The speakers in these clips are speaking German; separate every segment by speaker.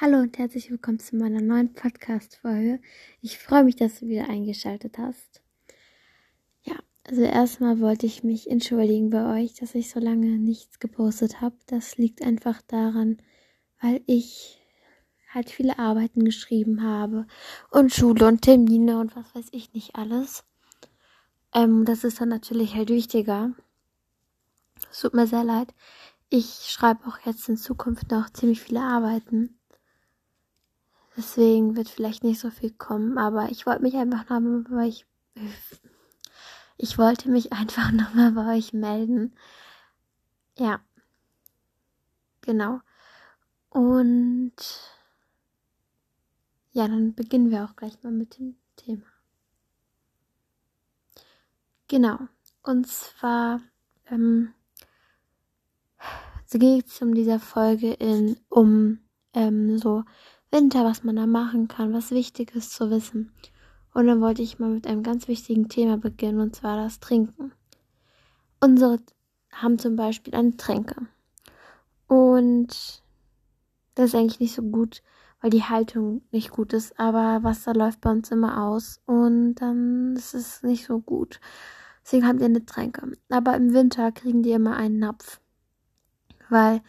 Speaker 1: Hallo und herzlich willkommen zu meiner neuen Podcast-Folge. Ich freue mich, dass du wieder eingeschaltet hast. Ja, also erstmal wollte ich mich entschuldigen bei euch, dass ich so lange nichts gepostet habe. Das liegt einfach daran, weil ich halt viele Arbeiten geschrieben habe und Schule und Termine und was weiß ich nicht alles. Ähm, das ist dann natürlich halt wichtiger. Es tut mir sehr leid. Ich schreibe auch jetzt in Zukunft noch ziemlich viele Arbeiten. Deswegen wird vielleicht nicht so viel kommen, aber ich wollte mich einfach nochmal bei euch, ich wollte mich einfach nochmal bei euch melden. Ja. Genau. Und ja, dann beginnen wir auch gleich mal mit dem Thema. Genau. Und zwar ähm, so geht es um dieser Folge in um ähm, so Winter, was man da machen kann, was wichtig ist zu wissen. Und dann wollte ich mal mit einem ganz wichtigen Thema beginnen, und zwar das Trinken. Unsere haben zum Beispiel eine Tränke. Und das ist eigentlich nicht so gut, weil die Haltung nicht gut ist. Aber Wasser läuft bei uns immer aus und dann ist es nicht so gut. Deswegen haben die eine Tränke. Aber im Winter kriegen die immer einen Napf. Weil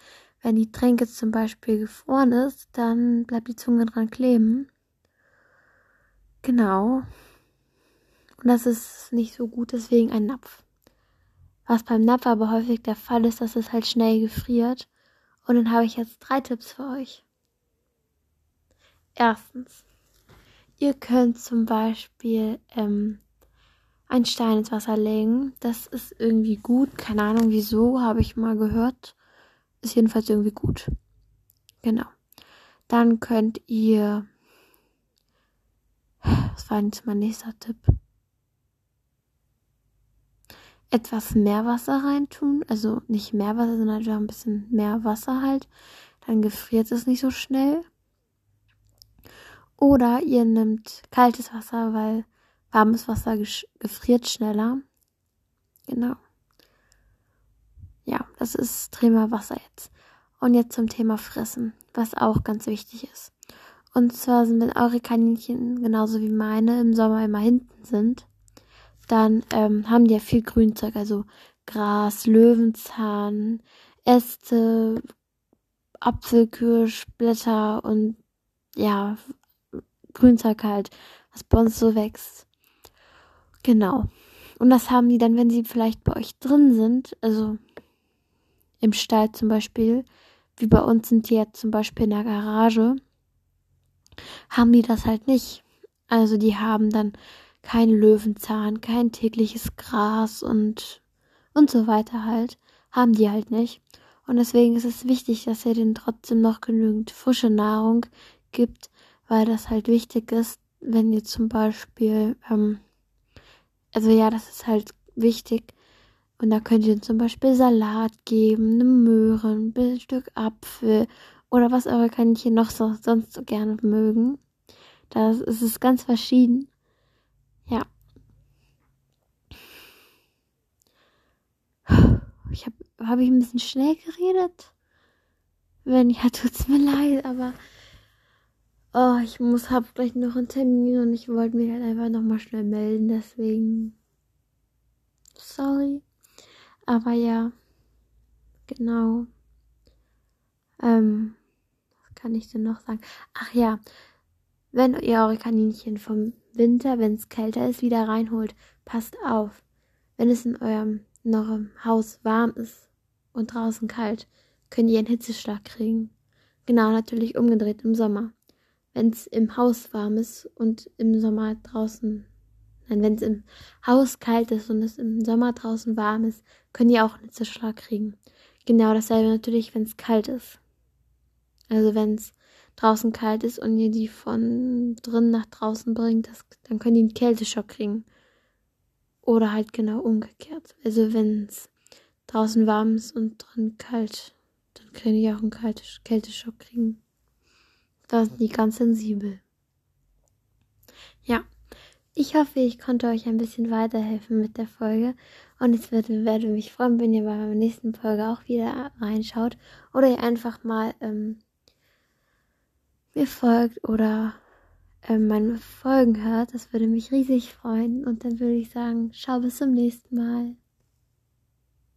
Speaker 1: wenn die Tränke zum Beispiel gefroren ist, dann bleibt die Zunge dran kleben. Genau. Und das ist nicht so gut, deswegen ein Napf. Was beim Napf aber häufig der Fall ist, dass es halt schnell gefriert. Und dann habe ich jetzt drei Tipps für euch. Erstens, ihr könnt zum Beispiel ähm, einen Stein ins Wasser legen. Das ist irgendwie gut. Keine Ahnung wieso, habe ich mal gehört. Ist jedenfalls irgendwie gut. Genau. Dann könnt ihr. Was war jetzt mein nächster Tipp? Etwas Meerwasser reintun. Also nicht Meerwasser, sondern einfach ein bisschen mehr Wasser halt. Dann gefriert es nicht so schnell. Oder ihr nehmt kaltes Wasser, weil warmes Wasser gefriert schneller. Genau. Das ist Thema Wasser jetzt. Und jetzt zum Thema Fressen, was auch ganz wichtig ist. Und zwar sind, wenn eure Kaninchen genauso wie meine im Sommer immer hinten sind, dann ähm, haben die ja viel Grünzeug, also Gras, Löwenzahn, Äste, Apfelkirsch, Blätter und ja, Grünzeug halt, was bei uns so wächst. Genau. Und das haben die dann, wenn sie vielleicht bei euch drin sind, also im Stall zum Beispiel, wie bei uns sind die jetzt zum Beispiel in der Garage, haben die das halt nicht. Also die haben dann kein Löwenzahn, kein tägliches Gras und und so weiter halt. Haben die halt nicht. Und deswegen ist es wichtig, dass ihr denen trotzdem noch genügend frische Nahrung gibt, weil das halt wichtig ist, wenn ihr zum Beispiel, ähm, also ja, das ist halt wichtig, und da könnt ihr zum Beispiel Salat geben, eine Möhren, ein Stück Apfel oder was eure Kaninchen noch so, sonst so gerne mögen. Das ist es ganz verschieden. Ja. Ich habe hab ich ein bisschen schnell geredet? Wenn ja, tut's mir leid, aber oh, ich muss hab gleich noch einen Termin und ich wollte mich halt einfach noch mal schnell melden, deswegen sorry. Aber ja, genau. Ähm, was kann ich denn noch sagen? Ach ja, wenn ihr eure Kaninchen vom Winter, wenn es kälter ist, wieder reinholt, passt auf. Wenn es in eurem, in eurem Haus warm ist und draußen kalt, könnt ihr einen Hitzeschlag kriegen. Genau, natürlich umgedreht im Sommer. Wenn es im Haus warm ist und im Sommer draußen Nein, wenn es im Haus kalt ist und es im Sommer draußen warm ist, können die auch einen Hitzeschlag kriegen. Genau dasselbe natürlich, wenn es kalt ist. Also wenn es draußen kalt ist und ihr die von drin nach draußen bringt, das, dann können die einen Kälteschock kriegen. Oder halt genau umgekehrt. Also wenn es draußen warm ist und drin kalt, dann können die auch einen Kälteschock kriegen. Da sind die ganz sensibel. Ich hoffe, ich konnte euch ein bisschen weiterhelfen mit der Folge. Und es würde, würde mich freuen, wenn ihr bei der nächsten Folge auch wieder reinschaut. Oder ihr einfach mal ähm, mir folgt oder äh, meine Folgen hört. Das würde mich riesig freuen. Und dann würde ich sagen, schau bis zum nächsten Mal.